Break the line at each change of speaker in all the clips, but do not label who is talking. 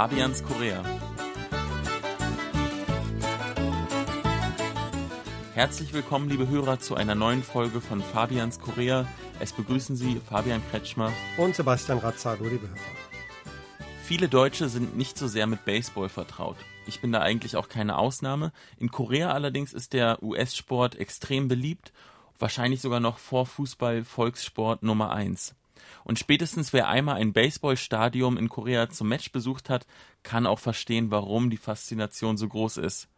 Fabians Korea. Herzlich willkommen, liebe Hörer, zu einer neuen Folge von Fabians Korea. Es begrüßen Sie Fabian Kretschmer
und Sebastian Razzago, liebe Hörer.
Viele Deutsche sind nicht so sehr mit Baseball vertraut. Ich bin da eigentlich auch keine Ausnahme. In Korea allerdings ist der US-Sport extrem beliebt, wahrscheinlich sogar noch vor Fußball Volkssport Nummer 1. Und spätestens wer einmal ein Baseballstadion in Korea zum Match besucht hat, kann auch verstehen, warum die Faszination so groß ist.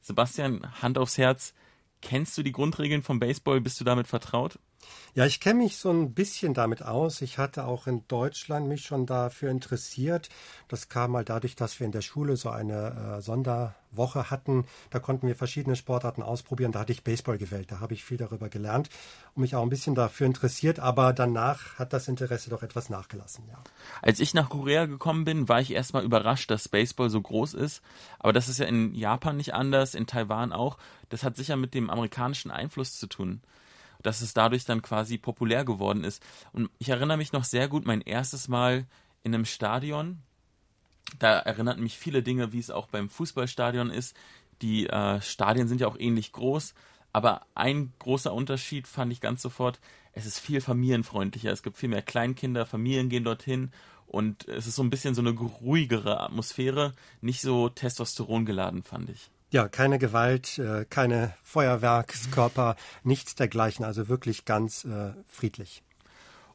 Sebastian, Hand aufs Herz, kennst du die Grundregeln vom Baseball? Bist du damit vertraut?
Ja, ich kenne mich so ein bisschen damit aus. Ich hatte auch in Deutschland mich schon dafür interessiert. Das kam mal dadurch, dass wir in der Schule so eine äh, Sonderwoche hatten. Da konnten wir verschiedene Sportarten ausprobieren. Da hatte ich Baseball gewählt. Da habe ich viel darüber gelernt und mich auch ein bisschen dafür interessiert. Aber danach hat das Interesse doch etwas nachgelassen. Ja.
Als ich nach Korea gekommen bin, war ich erstmal überrascht, dass Baseball so groß ist. Aber das ist ja in Japan nicht anders, in Taiwan auch. Das hat sicher mit dem amerikanischen Einfluss zu tun dass es dadurch dann quasi populär geworden ist. Und ich erinnere mich noch sehr gut, mein erstes Mal in einem Stadion. Da erinnerten mich viele Dinge, wie es auch beim Fußballstadion ist. Die äh, Stadien sind ja auch ähnlich groß, aber ein großer Unterschied fand ich ganz sofort, es ist viel familienfreundlicher. Es gibt viel mehr Kleinkinder, Familien gehen dorthin und es ist so ein bisschen so eine ruhigere Atmosphäre, nicht so Testosteron geladen, fand ich.
Ja, keine Gewalt, äh, keine Feuerwerkskörper, nichts dergleichen, also wirklich ganz äh, friedlich.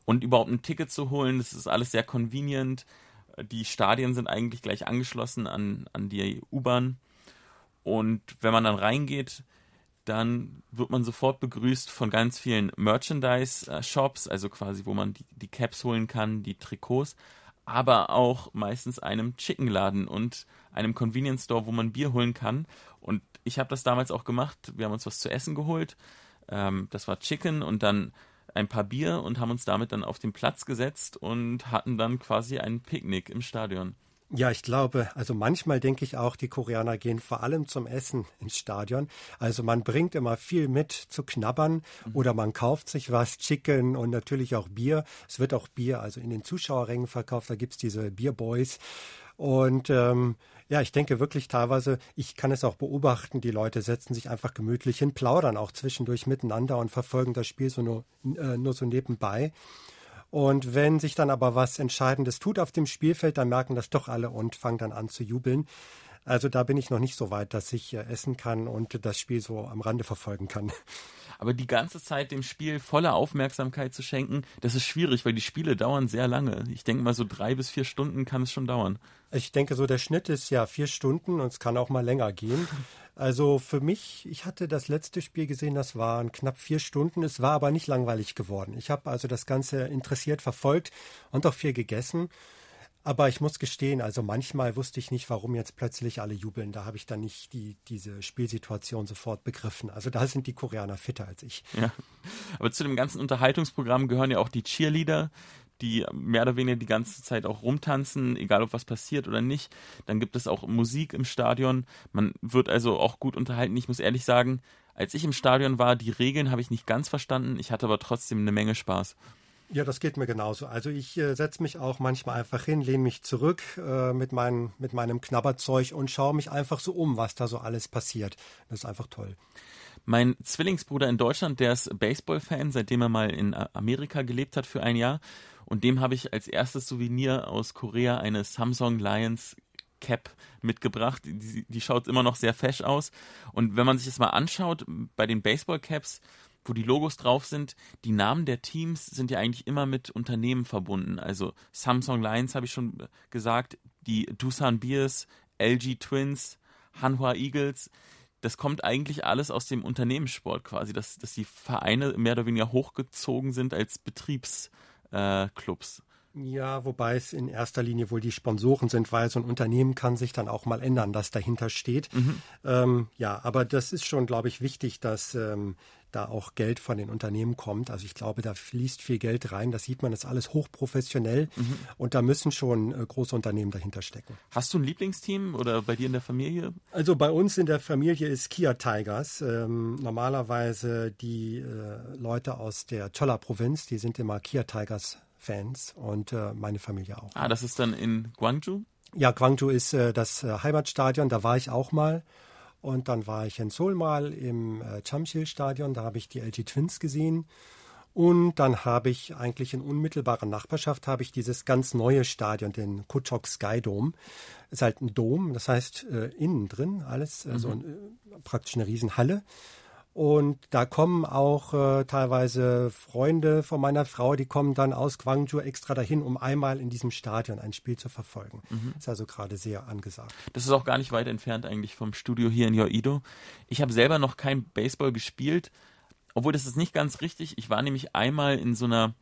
Und überhaupt ein Ticket zu holen, das ist alles sehr convenient. Die Stadien sind eigentlich gleich angeschlossen an, an die U-Bahn. Und wenn man dann reingeht, dann wird man sofort begrüßt von ganz vielen Merchandise-Shops, also quasi, wo man die, die Caps holen kann, die Trikots, aber auch meistens einem Chickenladen und einem Convenience Store, wo man Bier holen kann. Und ich habe das damals auch gemacht. Wir haben uns was zu essen geholt. Ähm, das war Chicken und dann ein paar Bier und haben uns damit dann auf den Platz gesetzt und hatten dann quasi ein Picknick im Stadion.
Ja, ich glaube, also manchmal denke ich auch, die Koreaner gehen vor allem zum Essen ins Stadion. Also man bringt immer viel mit zu knabbern mhm. oder man kauft sich was, Chicken und natürlich auch Bier. Es wird auch Bier, also in den Zuschauerrängen verkauft, da gibt's diese Bierboys. Und ähm, ja, ich denke wirklich teilweise, ich kann es auch beobachten, die Leute setzen sich einfach gemütlich hin, plaudern auch zwischendurch miteinander und verfolgen das Spiel so nur, äh, nur so nebenbei. Und wenn sich dann aber was Entscheidendes tut auf dem Spielfeld, dann merken das doch alle und fangen dann an zu jubeln. Also da bin ich noch nicht so weit, dass ich äh, essen kann und das Spiel so am Rande verfolgen kann.
Aber die ganze Zeit dem Spiel volle Aufmerksamkeit zu schenken, das ist schwierig, weil die Spiele dauern sehr lange. Ich denke mal, so drei bis vier Stunden kann es schon dauern.
Ich denke, so der Schnitt ist ja vier Stunden und es kann auch mal länger gehen. Also für mich, ich hatte das letzte Spiel gesehen, das waren knapp vier Stunden. Es war aber nicht langweilig geworden. Ich habe also das Ganze interessiert verfolgt und auch viel gegessen. Aber ich muss gestehen, also manchmal wusste ich nicht, warum jetzt plötzlich alle jubeln. Da habe ich dann nicht die, diese Spielsituation sofort begriffen. Also da sind die Koreaner fitter als ich.
Ja. Aber zu dem ganzen Unterhaltungsprogramm gehören ja auch die Cheerleader, die mehr oder weniger die ganze Zeit auch rumtanzen, egal ob was passiert oder nicht. Dann gibt es auch Musik im Stadion. Man wird also auch gut unterhalten. Ich muss ehrlich sagen, als ich im Stadion war, die Regeln habe ich nicht ganz verstanden. Ich hatte aber trotzdem eine Menge Spaß.
Ja, das geht mir genauso. Also ich äh, setze mich auch manchmal einfach hin, lehne mich zurück äh, mit, mein, mit meinem Knabberzeug und schaue mich einfach so um, was da so alles passiert. Das ist einfach toll.
Mein Zwillingsbruder in Deutschland, der ist Baseball-Fan, seitdem er mal in Amerika gelebt hat für ein Jahr. Und dem habe ich als erstes Souvenir aus Korea eine Samsung Lions Cap mitgebracht. Die, die schaut immer noch sehr fesch aus. Und wenn man sich das mal anschaut, bei den Baseball Caps, wo die Logos drauf sind, die Namen der Teams sind ja eigentlich immer mit Unternehmen verbunden. Also Samsung Lions habe ich schon gesagt, die Dusan Beers, LG Twins, Hanwha Eagles. Das kommt eigentlich alles aus dem Unternehmenssport quasi, dass, dass die Vereine mehr oder weniger hochgezogen sind als Betriebs äh.
Ja, wobei es in erster Linie wohl die Sponsoren sind, weil so ein Unternehmen kann sich dann auch mal ändern, das dahinter steht. Mhm. Ähm, ja, aber das ist schon, glaube ich, wichtig, dass ähm, da auch Geld von den Unternehmen kommt. Also ich glaube, da fließt viel Geld rein. Das sieht man, das ist alles hochprofessionell mhm. und da müssen schon äh, große Unternehmen dahinter stecken.
Hast du ein Lieblingsteam oder bei dir in der Familie?
Also bei uns in der Familie ist Kia Tigers. Ähm, normalerweise die äh, Leute aus der Cholla-Provinz, die sind immer Kia Tigers Fans und äh, meine Familie auch.
Ah, das ist dann in Guangzhou?
Ja, Gwangju ist äh, das äh, Heimatstadion, da war ich auch mal. Und dann war ich in Seoul mal im äh, Chamsil-Stadion, da habe ich die LG Twins gesehen. Und dann habe ich eigentlich in unmittelbarer Nachbarschaft habe ich dieses ganz neue Stadion, den Kuchok Sky Dome. Ist halt ein Dom, das heißt äh, innen drin alles, äh, mhm. ein, äh, praktisch eine Riesenhalle. Und da kommen auch äh, teilweise Freunde von meiner Frau, die kommen dann aus Gwangju extra dahin, um einmal in diesem Stadion ein Spiel zu verfolgen. Mhm. Ist also gerade sehr angesagt.
Das ist auch gar nicht weit entfernt eigentlich vom Studio hier in Yoido. Ich habe selber noch kein Baseball gespielt, obwohl das ist nicht ganz richtig. Ich war nämlich einmal in so einer,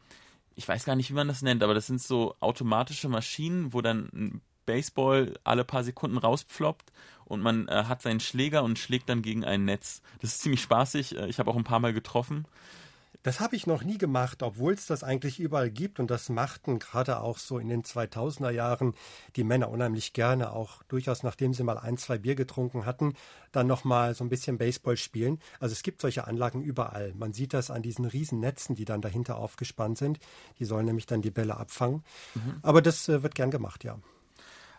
ich weiß gar nicht, wie man das nennt, aber das sind so automatische Maschinen, wo dann ein Baseball alle paar Sekunden rauspfloppt und man äh, hat seinen Schläger und schlägt dann gegen ein Netz. Das ist ziemlich spaßig. Äh, ich habe auch ein paar Mal getroffen.
Das habe ich noch nie gemacht, obwohl es das eigentlich überall gibt und das machten gerade auch so in den 2000er Jahren die Männer unheimlich gerne, auch durchaus nachdem sie mal ein, zwei Bier getrunken hatten, dann nochmal so ein bisschen Baseball spielen. Also es gibt solche Anlagen überall. Man sieht das an diesen riesen Netzen, die dann dahinter aufgespannt sind. Die sollen nämlich dann die Bälle abfangen. Mhm. Aber das äh, wird gern gemacht, ja.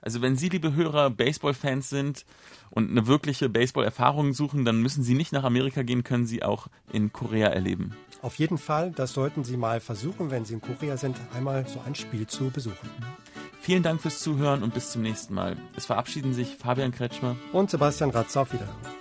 Also wenn Sie, liebe Hörer, Baseball-Fans sind und eine wirkliche Baseball-Erfahrung suchen, dann müssen Sie nicht nach Amerika gehen, können Sie auch in Korea erleben.
Auf jeden Fall, das sollten Sie mal versuchen, wenn Sie in Korea sind, einmal so ein Spiel zu besuchen.
Vielen Dank fürs Zuhören und bis zum nächsten Mal. Es verabschieden sich Fabian Kretschmer
und Sebastian Ratz. Auf Wiedersehen.